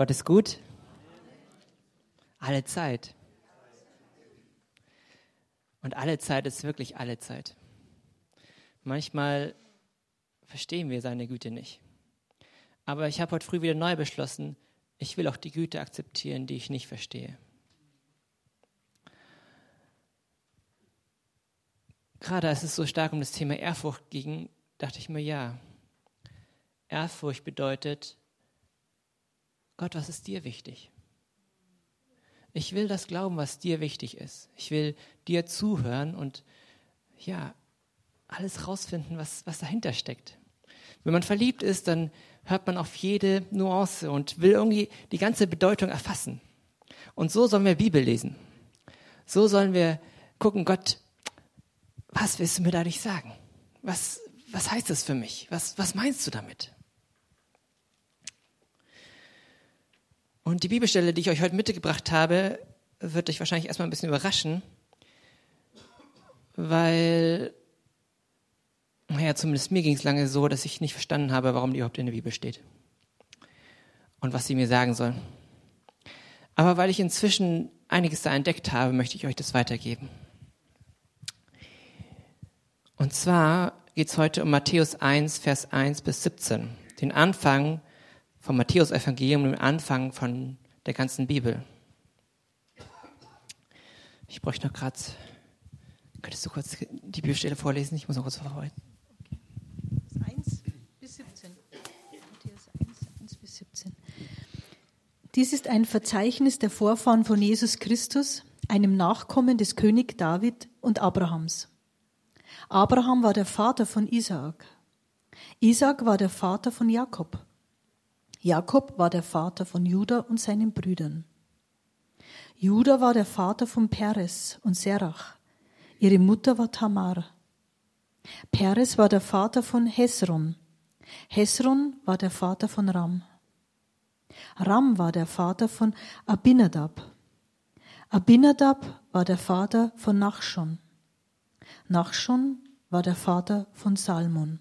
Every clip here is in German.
Gott ist gut. Alle Zeit. Und alle Zeit ist wirklich alle Zeit. Manchmal verstehen wir seine Güte nicht. Aber ich habe heute früh wieder neu beschlossen, ich will auch die Güte akzeptieren, die ich nicht verstehe. Gerade als es so stark um das Thema Ehrfurcht ging, dachte ich mir, ja, Ehrfurcht bedeutet, Gott, was ist dir wichtig? Ich will das glauben, was dir wichtig ist. Ich will dir zuhören und ja, alles rausfinden, was, was dahinter steckt. Wenn man verliebt ist, dann hört man auf jede Nuance und will irgendwie die ganze Bedeutung erfassen. Und so sollen wir Bibel lesen. So sollen wir gucken, Gott, was willst du mir dadurch sagen? Was, was heißt das für mich? Was, was meinst du damit? Und die Bibelstelle, die ich euch heute mitgebracht habe, wird euch wahrscheinlich erstmal ein bisschen überraschen, weil, naja, zumindest mir ging es lange so, dass ich nicht verstanden habe, warum die überhaupt in der Bibel steht und was sie mir sagen soll. Aber weil ich inzwischen einiges da entdeckt habe, möchte ich euch das weitergeben. Und zwar geht es heute um Matthäus 1, Vers 1 bis 17, den Anfang vom Matthäus-Evangelium, den Anfang von der ganzen Bibel. Ich bräuchte noch gerade, könntest du kurz die Bibelstelle vorlesen? Ich muss noch kurz verarbeiten. 1 bis 17. Matthäus 1, 1 bis 17. Dies ist ein Verzeichnis der Vorfahren von Jesus Christus, einem Nachkommen des König David und Abrahams. Abraham war der Vater von Isaak. Isaak war der Vater von Jakob. Jakob war der Vater von Judah und seinen Brüdern. Judah war der Vater von Peres und Serach. Ihre Mutter war Tamar. Peres war der Vater von Hesron. Hesron war der Vater von Ram. Ram war der Vater von Abinadab. Abinadab war der Vater von Nachschon. Nachschon war der Vater von Salmon.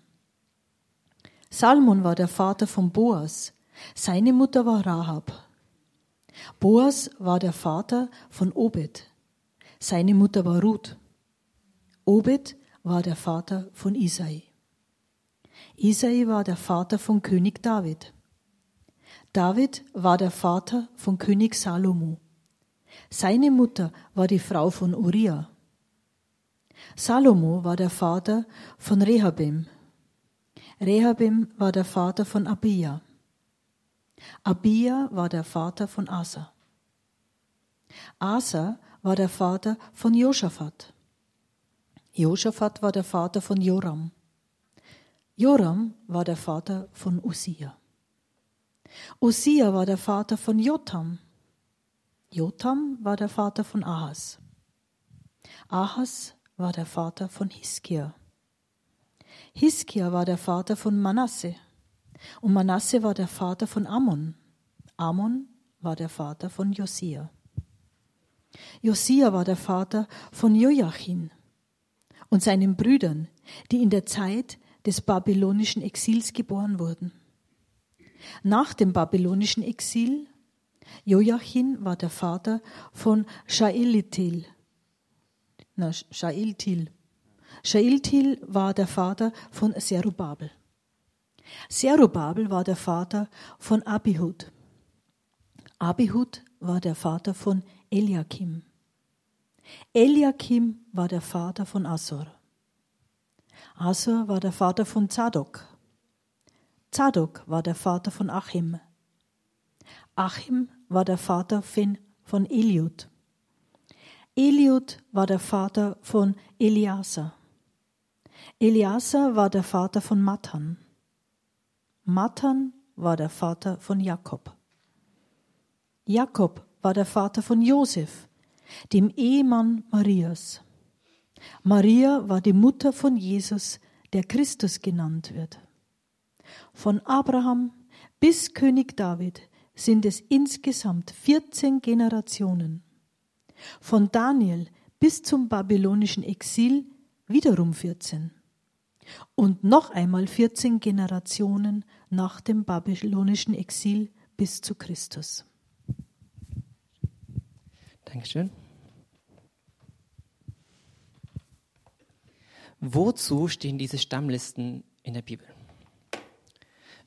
Salmon war der Vater von Boas. Seine Mutter war Rahab. Boas war der Vater von Obed. Seine Mutter war Ruth. Obed war der Vater von Isai. Isai war der Vater von König David. David war der Vater von König Salomo. Seine Mutter war die Frau von Uriah. Salomo war der Vater von Rehabim. Rehabim war der Vater von Abia. Abia war der Vater von Asa. Asa war der Vater von Josaphat. Josaphat war der Vater von Joram. Joram war der Vater von Usia. Usia war der Vater von Jotam. Jotam war der Vater von Ahas. Ahas war der Vater von Hiskia. Hiskia war der Vater von Manasse. Und Manasse war der Vater von Ammon. Ammon war der Vater von Josia. Josia war der Vater von Joachim und seinen Brüdern, die in der Zeit des babylonischen Exils geboren wurden. Nach dem babylonischen Exil, Joachim war der Vater von Shaelitil na, Shailtil. Shailtil war der Vater von Serubabel. Serubabel war der Vater von Abihud. Abihud war der Vater von Eliakim. Eliakim war der Vater von Asor. Asor war der Vater von Zadok. Zadok war der Vater von Achim. Achim war der Vater von Eliud. Eliud war der Vater von Eliasa. Eliasa war der Vater von Matan. Matan war der Vater von Jakob. Jakob war der Vater von Josef, dem Ehemann Marias. Maria war die Mutter von Jesus, der Christus genannt wird. Von Abraham bis König David sind es insgesamt 14 Generationen. Von Daniel bis zum babylonischen Exil wiederum 14. Und noch einmal 14 Generationen nach dem babylonischen Exil bis zu Christus. Dankeschön. Wozu stehen diese Stammlisten in der Bibel?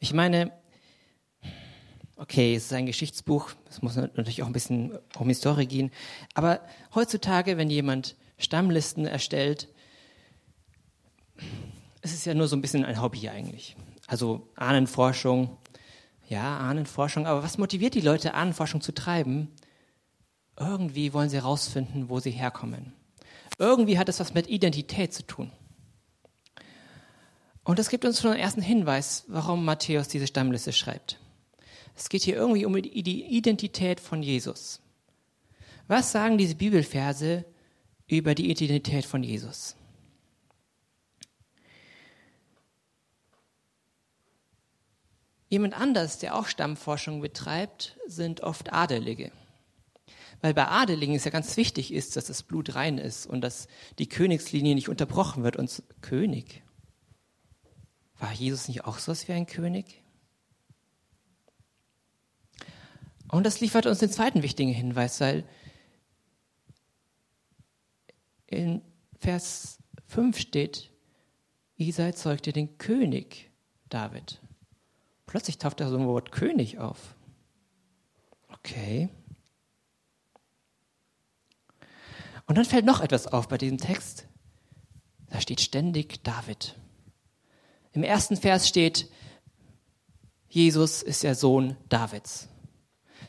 Ich meine, okay, es ist ein Geschichtsbuch, es muss natürlich auch ein bisschen um Historie gehen, aber heutzutage, wenn jemand Stammlisten erstellt, es ist ja nur so ein bisschen ein Hobby eigentlich. Also Ahnenforschung, ja, Ahnenforschung, aber was motiviert die Leute, Ahnenforschung zu treiben? Irgendwie wollen sie herausfinden, wo sie herkommen. Irgendwie hat es was mit Identität zu tun. Und das gibt uns schon einen ersten Hinweis, warum Matthäus diese Stammliste schreibt. Es geht hier irgendwie um die Identität von Jesus. Was sagen diese Bibelverse über die Identität von Jesus? Jemand anders, der auch Stammforschung betreibt, sind oft Adelige. Weil bei Adeligen es ja ganz wichtig ist, dass das Blut rein ist und dass die Königslinie nicht unterbrochen wird. Und König, war Jesus nicht auch so was wie ein König? Und das liefert uns den zweiten wichtigen Hinweis, weil in Vers 5 steht, Isai zeugte den König David. Plötzlich taucht da so ein Wort König auf. Okay. Und dann fällt noch etwas auf bei diesem Text. Da steht ständig David. Im ersten Vers steht, Jesus ist der Sohn Davids.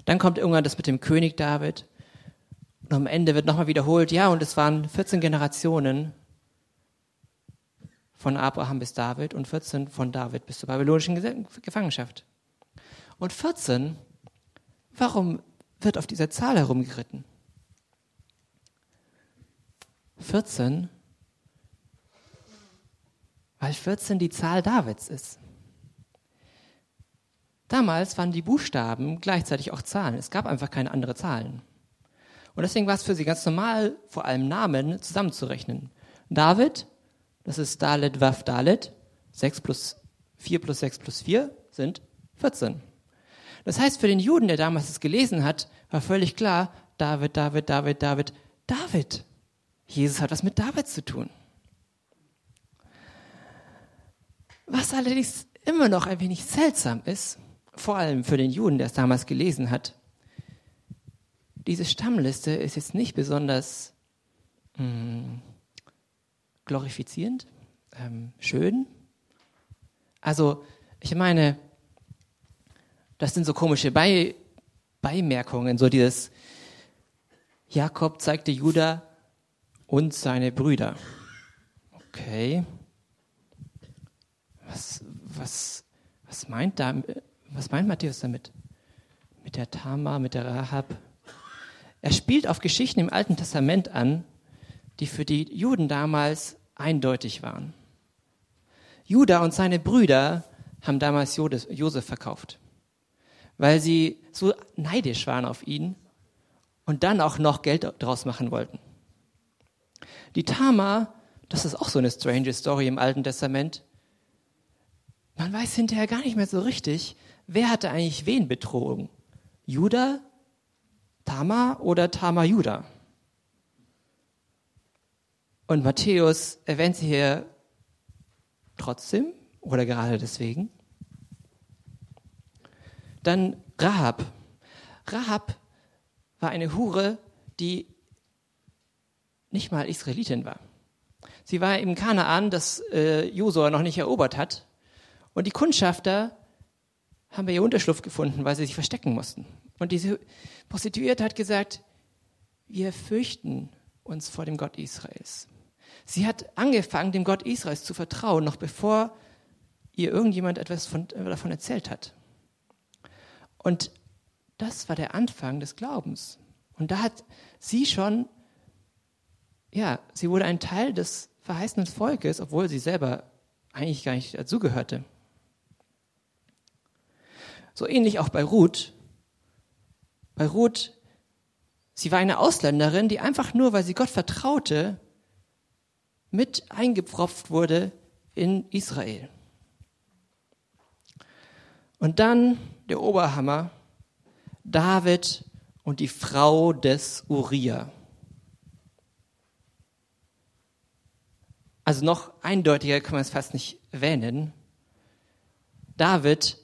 Dann kommt irgendwann das mit dem König David. Und am Ende wird nochmal wiederholt, ja, und es waren 14 Generationen von Abraham bis David und 14 von David bis zur babylonischen Gefangenschaft. Und 14, warum wird auf dieser Zahl herumgeritten? 14 weil 14 die Zahl Davids ist. Damals waren die Buchstaben gleichzeitig auch Zahlen. Es gab einfach keine anderen Zahlen. Und deswegen war es für sie ganz normal, vor allem Namen zusammenzurechnen. David, das ist Dalet, Waf, Dalet. 6 plus 4 plus 6 plus 4 sind 14. Das heißt, für den Juden, der damals es gelesen hat, war völlig klar, David, David, David, David, David. Jesus hat was mit David zu tun. Was allerdings immer noch ein wenig seltsam ist, vor allem für den Juden, der es damals gelesen hat, diese Stammliste ist jetzt nicht besonders mh, hm, glorifizierend, ähm, schön. Also, ich meine, das sind so komische Bei Beimerkungen, so dieses Jakob zeigte Judah und seine Brüder. Okay, was, was, was meint da, was meint Matthäus damit? Mit der Tama, mit der Rahab? Er spielt auf Geschichten im Alten Testament an, die für die Juden damals eindeutig waren. Judah und seine Brüder haben damals Josef verkauft, weil sie so neidisch waren auf ihn und dann auch noch Geld draus machen wollten. Die Tama, das ist auch so eine strange Story im Alten Testament, man weiß hinterher gar nicht mehr so richtig, wer hatte eigentlich wen betrogen. Judah, Tama oder Tama Judah? Und Matthäus erwähnt sie hier trotzdem oder gerade deswegen. Dann Rahab. Rahab war eine Hure, die nicht mal Israelitin war. Sie war im Kanaan, das äh, Josua noch nicht erobert hat. Und die Kundschafter haben bei ihr Unterschlupf gefunden, weil sie sich verstecken mussten. Und diese Prostituierte hat gesagt, wir fürchten uns vor dem Gott Israels. Sie hat angefangen, dem Gott Israels zu vertrauen, noch bevor ihr irgendjemand etwas von, davon erzählt hat. Und das war der Anfang des Glaubens. Und da hat sie schon, ja, sie wurde ein Teil des verheißenen Volkes, obwohl sie selber eigentlich gar nicht dazugehörte. So ähnlich auch bei Ruth. Bei Ruth, sie war eine Ausländerin, die einfach nur, weil sie Gott vertraute, mit eingepfropft wurde in Israel. Und dann der Oberhammer, David und die Frau des Uriah. Also noch eindeutiger kann man es fast nicht wähnen. David,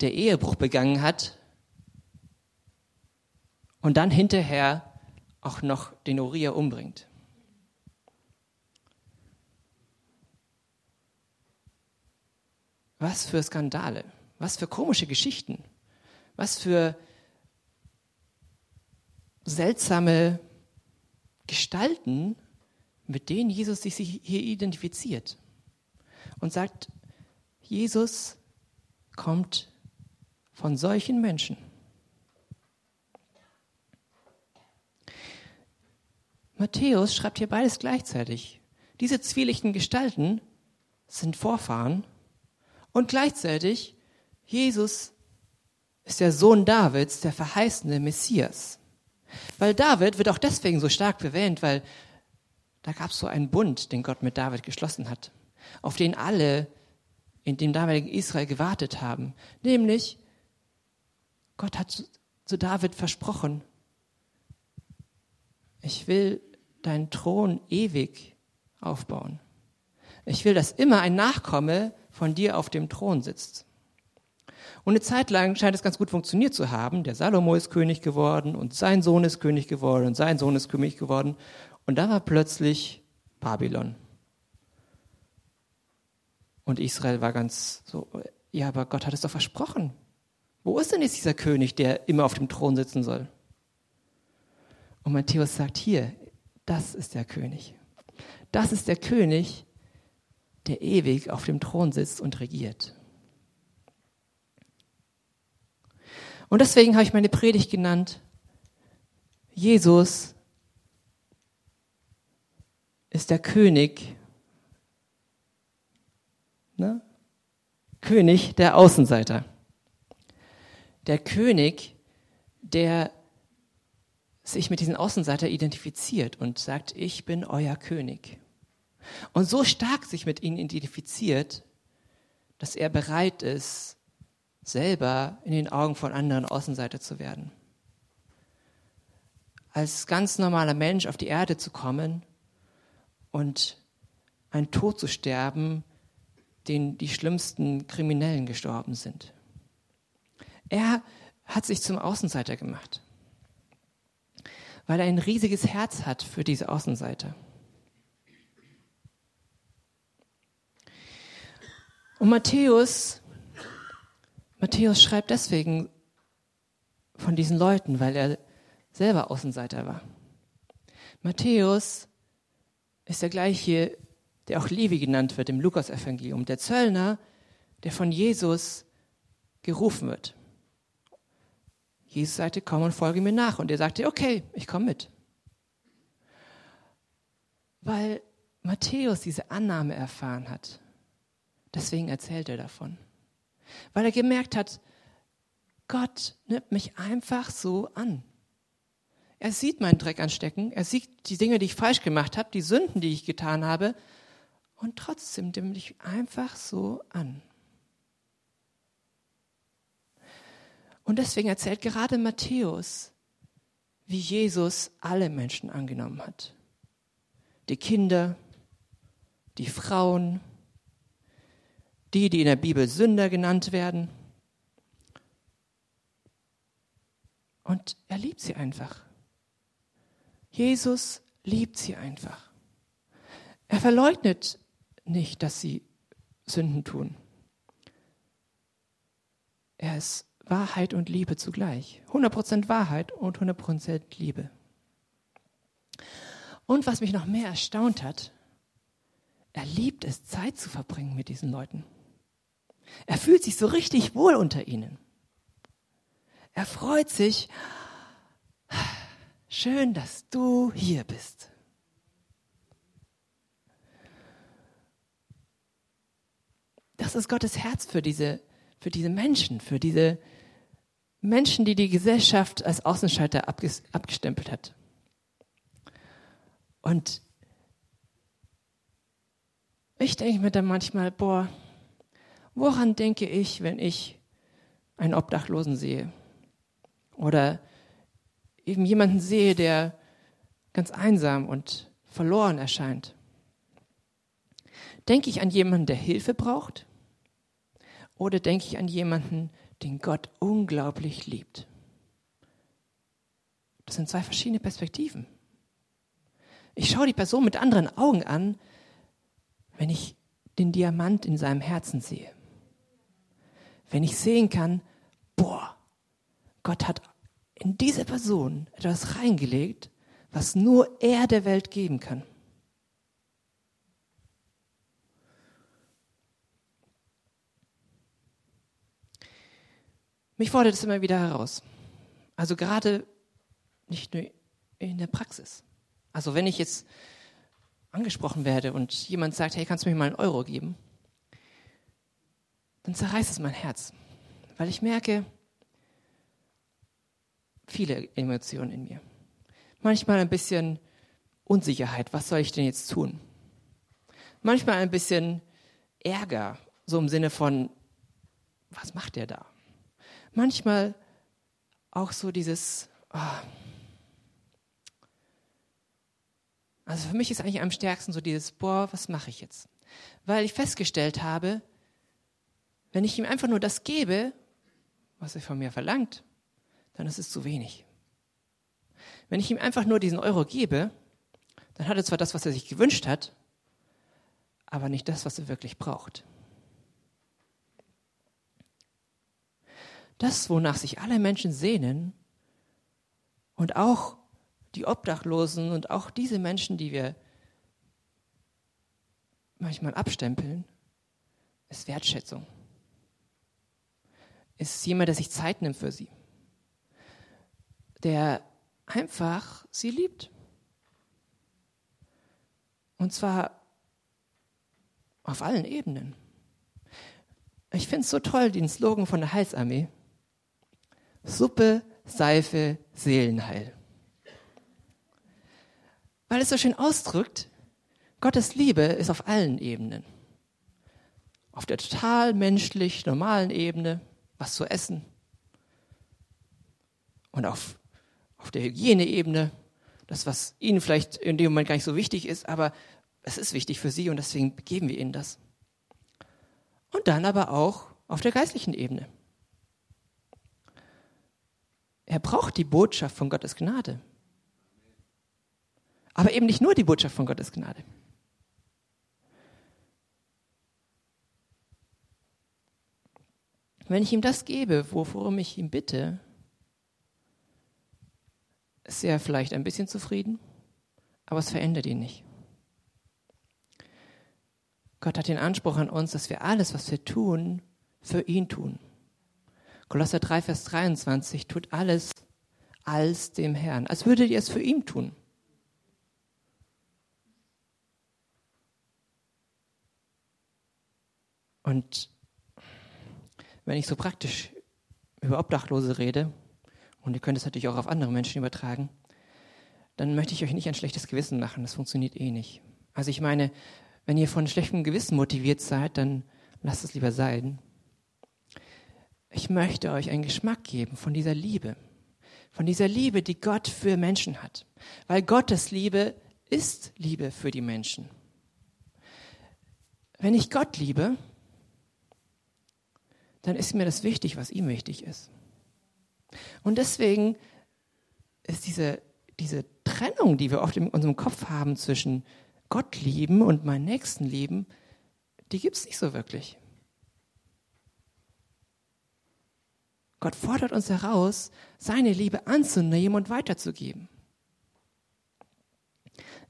der Ehebruch begangen hat und dann hinterher auch noch den Uriah umbringt. Was für Skandale, was für komische Geschichten, was für seltsame Gestalten, mit denen Jesus sich hier identifiziert und sagt, Jesus kommt von solchen Menschen. Matthäus schreibt hier beides gleichzeitig. Diese zwielichten Gestalten sind Vorfahren und gleichzeitig Jesus ist der Sohn Davids, der verheißene Messias. Weil David wird auch deswegen so stark bewähnt, weil da gab es so einen Bund, den Gott mit David geschlossen hat, auf den alle in dem damaligen Israel gewartet haben. Nämlich, Gott hat zu David versprochen, ich will deinen Thron ewig aufbauen. Ich will, dass immer ein Nachkomme von dir auf dem Thron sitzt. Und eine Zeit lang scheint es ganz gut funktioniert zu haben. Der Salomo ist König geworden und sein Sohn ist König geworden und sein Sohn ist König geworden. Und da war plötzlich Babylon. Und Israel war ganz so, ja, aber Gott hat es doch versprochen. Wo ist denn jetzt dieser König, der immer auf dem Thron sitzen soll? Und Matthäus sagt hier, das ist der König. Das ist der König, der ewig auf dem Thron sitzt und regiert. Und deswegen habe ich meine Predigt genannt, Jesus ist der König, ne? König der Außenseiter. Der König, der sich mit diesen Außenseiter identifiziert und sagt, ich bin euer König. Und so stark sich mit ihnen identifiziert, dass er bereit ist, selber in den Augen von anderen Außenseiter zu werden. Als ganz normaler Mensch auf die Erde zu kommen und einen Tod zu sterben, den die schlimmsten Kriminellen gestorben sind. Er hat sich zum Außenseiter gemacht, weil er ein riesiges Herz hat für diese Außenseiter. Und Matthäus, Matthäus schreibt deswegen von diesen Leuten, weil er selber Außenseiter war. Matthäus ist der gleiche, der auch Levi genannt wird im Lukas-Evangelium, der Zöllner, der von Jesus gerufen wird. Jesus sagte, komm und folge mir nach. Und er sagte, okay, ich komme mit. Weil Matthäus diese Annahme erfahren hat. Deswegen erzählt er davon. Weil er gemerkt hat, Gott nimmt mich einfach so an. Er sieht meinen Dreck anstecken, er sieht die Dinge, die ich falsch gemacht habe, die Sünden, die ich getan habe, und trotzdem nimmt mich einfach so an. Und deswegen erzählt gerade Matthäus, wie Jesus alle Menschen angenommen hat. Die Kinder, die Frauen, die, die in der Bibel Sünder genannt werden. Und er liebt sie einfach. Jesus liebt sie einfach. Er verleugnet nicht, dass sie Sünden tun. Er ist Wahrheit und Liebe zugleich. 100% Wahrheit und 100% Liebe. Und was mich noch mehr erstaunt hat, er liebt es, Zeit zu verbringen mit diesen Leuten. Er fühlt sich so richtig wohl unter ihnen. Er freut sich. Schön, dass du hier bist. Das ist Gottes Herz für diese, für diese Menschen, für diese Menschen, die die Gesellschaft als Außenschalter abgestempelt hat. Und ich denke mir dann manchmal, boah, Woran denke ich, wenn ich einen Obdachlosen sehe? oder eben jemanden sehe, der ganz einsam und verloren erscheint? Denke ich an jemanden, der Hilfe braucht? Oder denke ich an jemanden, den Gott unglaublich liebt? Das sind zwei verschiedene Perspektiven. Ich schaue die Person mit anderen Augen an, wenn ich den Diamant in seinem Herzen sehe. Wenn ich sehen kann, boah, Gott hat in diese Person etwas reingelegt, was nur er der Welt geben kann. Mich fordert es immer wieder heraus. Also gerade nicht nur in der Praxis. Also wenn ich jetzt angesprochen werde und jemand sagt, hey, kannst du mir mal einen Euro geben? Dann zerreißt es mein Herz, weil ich merke viele Emotionen in mir. Manchmal ein bisschen Unsicherheit, was soll ich denn jetzt tun? Manchmal ein bisschen Ärger, so im Sinne von, was macht der da? Manchmal auch so dieses, oh, Also für mich ist eigentlich am stärksten so dieses, boah, was mache ich jetzt? Weil ich festgestellt habe, wenn ich ihm einfach nur das gebe, was er von mir verlangt, dann ist es zu wenig. Wenn ich ihm einfach nur diesen Euro gebe, dann hat er zwar das, was er sich gewünscht hat, aber nicht das, was er wirklich braucht. Das, wonach sich alle Menschen sehnen und auch die Obdachlosen und auch diese Menschen, die wir manchmal abstempeln, ist Wertschätzung. Ist jemand, der sich Zeit nimmt für sie. Der einfach sie liebt. Und zwar auf allen Ebenen. Ich finde es so toll, den Slogan von der Heilsarmee. Suppe, Seife, Seelenheil weil es so schön ausdrückt, Gottes Liebe ist auf allen Ebenen. Auf der total menschlich normalen Ebene, was zu essen. Und auf, auf der Hygieneebene, das, was Ihnen vielleicht in dem Moment gar nicht so wichtig ist, aber es ist wichtig für Sie und deswegen geben wir Ihnen das. Und dann aber auch auf der geistlichen Ebene. Er braucht die Botschaft von Gottes Gnade. Aber eben nicht nur die Botschaft von Gottes Gnade. Wenn ich ihm das gebe, worum ich ihn bitte, ist er vielleicht ein bisschen zufrieden, aber es verändert ihn nicht. Gott hat den Anspruch an uns, dass wir alles, was wir tun, für ihn tun. Kolosser 3, Vers 23 tut alles als dem Herrn, als würdet ihr es für ihn tun. Und wenn ich so praktisch über Obdachlose rede, und ihr könnt es natürlich auch auf andere Menschen übertragen, dann möchte ich euch nicht ein schlechtes Gewissen machen. Das funktioniert eh nicht. Also ich meine, wenn ihr von schlechtem Gewissen motiviert seid, dann lasst es lieber sein. Ich möchte euch einen Geschmack geben von dieser Liebe, von dieser Liebe, die Gott für Menschen hat. Weil Gottes Liebe ist Liebe für die Menschen. Wenn ich Gott liebe, dann ist mir das wichtig, was ihm wichtig ist. Und deswegen ist diese, diese Trennung, die wir oft in unserem Kopf haben zwischen Gott lieben und meinen Nächsten lieben, die gibt es nicht so wirklich. Gott fordert uns heraus, seine Liebe anzunehmen und weiterzugeben.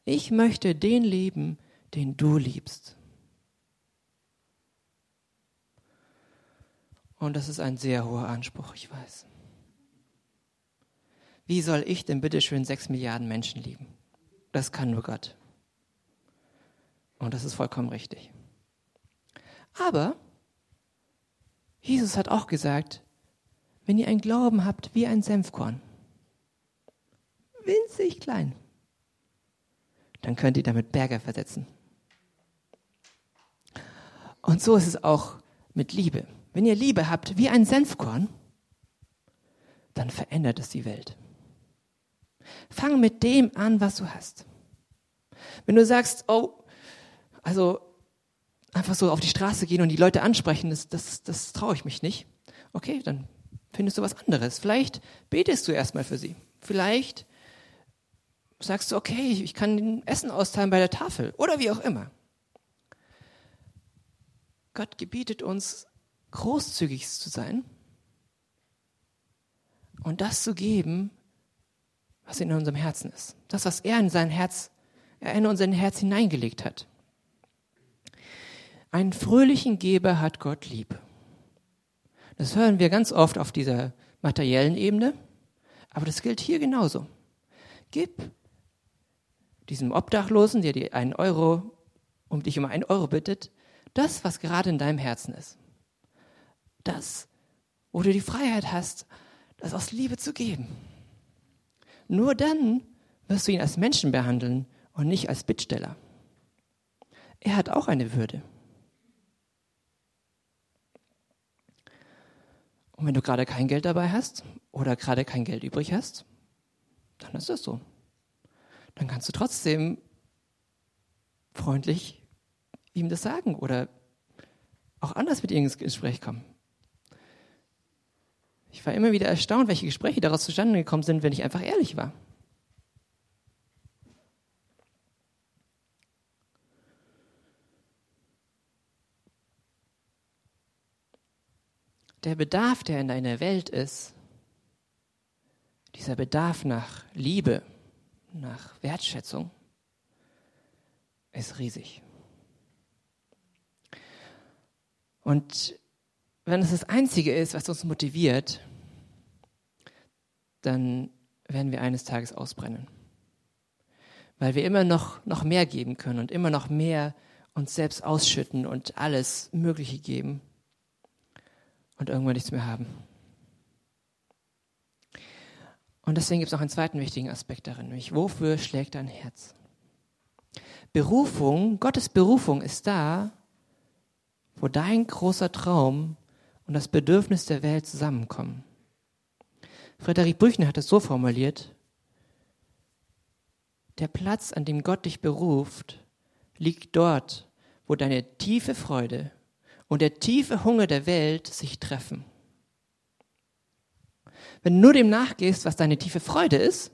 Ich möchte den lieben, den du liebst. Und das ist ein sehr hoher Anspruch, ich weiß. Wie soll ich denn bitte schön sechs Milliarden Menschen lieben? Das kann nur Gott. Und das ist vollkommen richtig. Aber Jesus hat auch gesagt, wenn ihr einen Glauben habt wie ein Senfkorn, winzig klein, dann könnt ihr damit Berge versetzen. Und so ist es auch mit Liebe wenn ihr Liebe habt wie ein Senfkorn, dann verändert es die Welt. Fang mit dem an, was du hast. Wenn du sagst, oh, also einfach so auf die Straße gehen und die Leute ansprechen, das, das, das traue ich mich nicht. Okay, dann findest du was anderes. Vielleicht betest du erstmal für sie. Vielleicht sagst du, okay, ich kann Essen austeilen bei der Tafel oder wie auch immer. Gott gebietet uns, großzügig zu sein und das zu geben, was in unserem Herzen ist. Das, was er in sein Herz, er in unser Herz hineingelegt hat. Einen fröhlichen Geber hat Gott lieb. Das hören wir ganz oft auf dieser materiellen Ebene, aber das gilt hier genauso. Gib diesem Obdachlosen, der dir einen Euro, um dich um einen Euro bittet, das, was gerade in deinem Herzen ist. Das, wo du die Freiheit hast, das aus Liebe zu geben. Nur dann wirst du ihn als Menschen behandeln und nicht als Bittsteller. Er hat auch eine Würde. Und wenn du gerade kein Geld dabei hast oder gerade kein Geld übrig hast, dann ist das so. Dann kannst du trotzdem freundlich ihm das sagen oder auch anders mit ihm ins Gespräch kommen. Ich war immer wieder erstaunt, welche Gespräche daraus zustande gekommen sind, wenn ich einfach ehrlich war. Der Bedarf, der in deiner Welt ist, dieser Bedarf nach Liebe, nach Wertschätzung, ist riesig. Und wenn es das Einzige ist, was uns motiviert, dann werden wir eines Tages ausbrennen. Weil wir immer noch, noch mehr geben können und immer noch mehr uns selbst ausschütten und alles Mögliche geben und irgendwann nichts mehr haben. Und deswegen gibt es noch einen zweiten wichtigen Aspekt darin, nämlich wofür schlägt dein Herz? Berufung, Gottes Berufung ist da, wo dein großer Traum und das Bedürfnis der Welt zusammenkommen. Frederik Brüchner hat es so formuliert, der Platz, an dem Gott dich beruft, liegt dort, wo deine tiefe Freude und der tiefe Hunger der Welt sich treffen. Wenn du nur dem nachgehst, was deine tiefe Freude ist,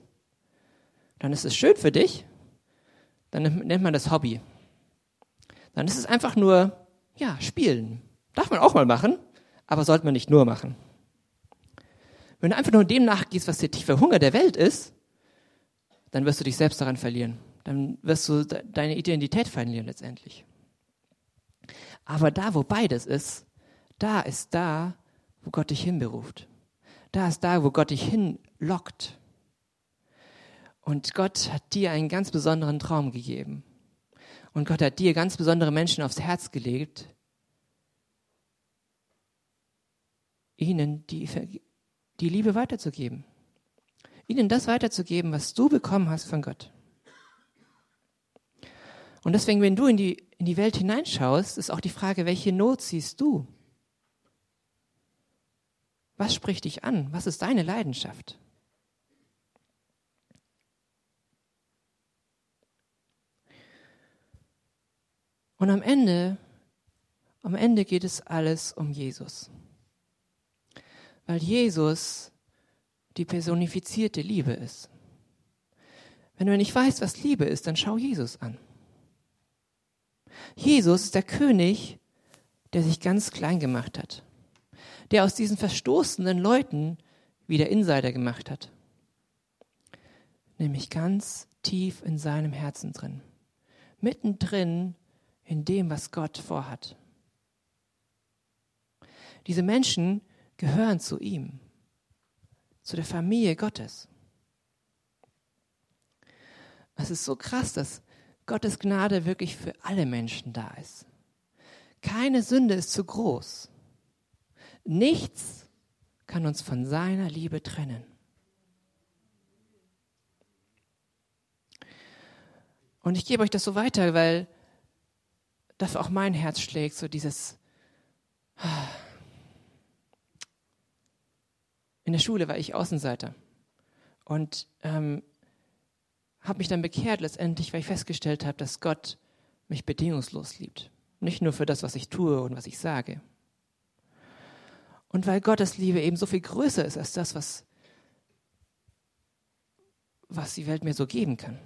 dann ist es schön für dich, dann nennt man das Hobby. Dann ist es einfach nur, ja, spielen. Darf man auch mal machen, aber sollte man nicht nur machen. Wenn du einfach nur dem nachgehst, was der tiefe Hunger der Welt ist, dann wirst du dich selbst daran verlieren. Dann wirst du deine Identität verlieren letztendlich. Aber da, wo beides ist, da ist da, wo Gott dich hinberuft. Da ist da, wo Gott dich hinlockt. Und Gott hat dir einen ganz besonderen Traum gegeben. Und Gott hat dir ganz besondere Menschen aufs Herz gelegt, ihnen die, die Liebe weiterzugeben. Ihnen das weiterzugeben, was du bekommen hast von Gott. Und deswegen, wenn du in die, in die Welt hineinschaust, ist auch die Frage, welche Not siehst du? Was spricht dich an? Was ist deine Leidenschaft? Und am Ende, am Ende geht es alles um Jesus weil Jesus die personifizierte Liebe ist. Wenn du nicht weißt, was Liebe ist, dann schau Jesus an. Jesus ist der König, der sich ganz klein gemacht hat, der aus diesen verstoßenen Leuten wieder Insider gemacht hat, nämlich ganz tief in seinem Herzen drin, mittendrin in dem, was Gott vorhat. Diese Menschen, gehören zu ihm, zu der Familie Gottes. Es ist so krass, dass Gottes Gnade wirklich für alle Menschen da ist. Keine Sünde ist zu groß. Nichts kann uns von seiner Liebe trennen. Und ich gebe euch das so weiter, weil dafür auch mein Herz schlägt, so dieses, in der Schule war ich Außenseiter und ähm, habe mich dann bekehrt letztendlich, weil ich festgestellt habe, dass Gott mich bedingungslos liebt. Nicht nur für das, was ich tue und was ich sage. Und weil Gottes Liebe eben so viel größer ist als das, was, was die Welt mir so geben kann.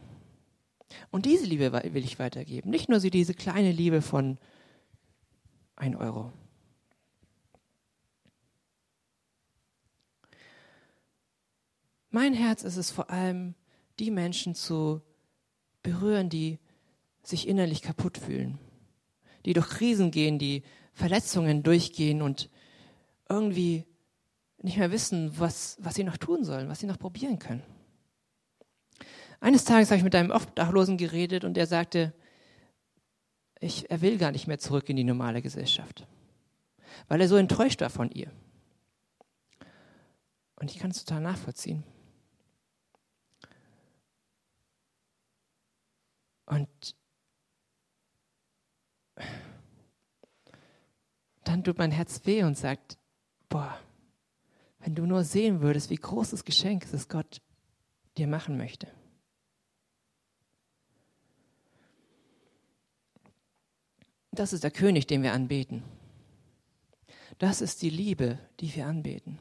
Und diese Liebe will ich weitergeben. Nicht nur diese kleine Liebe von ein Euro. Mein Herz ist es vor allem, die Menschen zu berühren, die sich innerlich kaputt fühlen, die durch Krisen gehen, die Verletzungen durchgehen und irgendwie nicht mehr wissen, was, was sie noch tun sollen, was sie noch probieren können. Eines Tages habe ich mit einem Obdachlosen geredet und er sagte, ich, er will gar nicht mehr zurück in die normale Gesellschaft, weil er so enttäuscht war von ihr. Und ich kann es total nachvollziehen. Und dann tut mein Herz weh und sagt, boah, wenn du nur sehen würdest, wie großes Geschenk es Gott dir machen möchte. Das ist der König, den wir anbeten. Das ist die Liebe, die wir anbeten.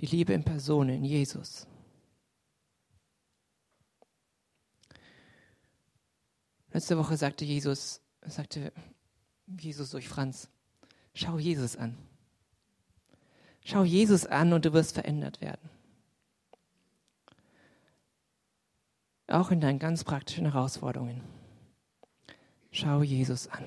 Die Liebe in Person, in Jesus. Letzte Woche sagte Jesus, sagte Jesus durch Franz, schau Jesus an. Schau Jesus an und du wirst verändert werden. Auch in deinen ganz praktischen Herausforderungen. Schau Jesus an.